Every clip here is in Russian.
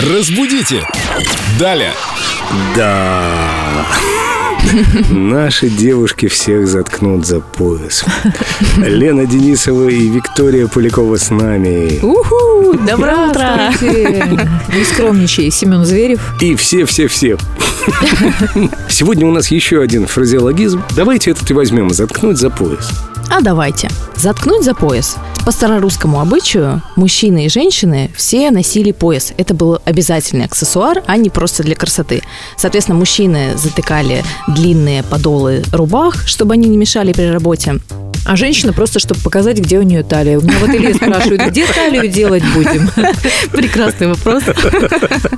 Разбудите! Далее! Да. Наши девушки всех заткнут за пояс. Лена Денисова и Виктория Полякова с нами. Уху! Доброе утро! Не скромничай, Семен Зверев. И все-все-все. Сегодня у нас еще один фразеологизм. Давайте этот и возьмем. Заткнуть за пояс. А давайте. Заткнуть за пояс. По старорусскому обычаю мужчины и женщины все носили пояс. Это был обязательный аксессуар, а не просто для красоты. Соответственно, мужчины затыкали длинные подолы рубах, чтобы они не мешали при работе. А женщина просто, чтобы показать, где у нее талия. У меня в ателье спрашивают, где талию делать будем? Прекрасный вопрос.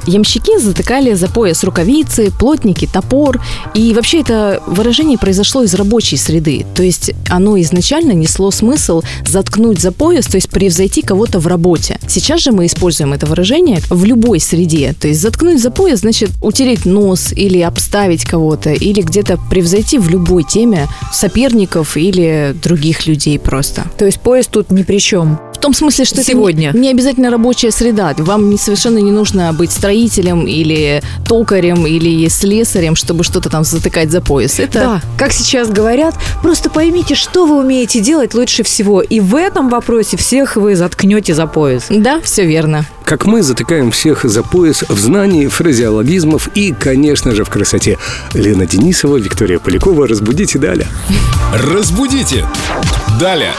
Ямщики затыкали за пояс рукавицы, плотники, топор. И вообще это выражение произошло из рабочей среды. То есть оно изначально несло смысл заткнуть за пояс, то есть превзойти кого-то в работе. Сейчас же мы используем это выражение в любой среде. То есть заткнуть за пояс значит утереть нос или обставить кого-то, или где-то превзойти в любой теме соперников или других людей просто. То есть поезд тут ни при чем. В том смысле, что Сегодня. это не, не обязательно рабочая среда. Вам не, совершенно не нужно быть строителем или токарем или слесарем, чтобы что-то там затыкать за пояс. Это Да, как сейчас говорят, просто поймите, что вы умеете делать лучше всего. И в этом вопросе всех вы заткнете за пояс. да, все верно. Как мы затыкаем всех за пояс в знании фразеологизмов и, конечно же, в красоте. Лена Денисова, Виктория Полякова. Разбудите далее. Разбудите! Далее!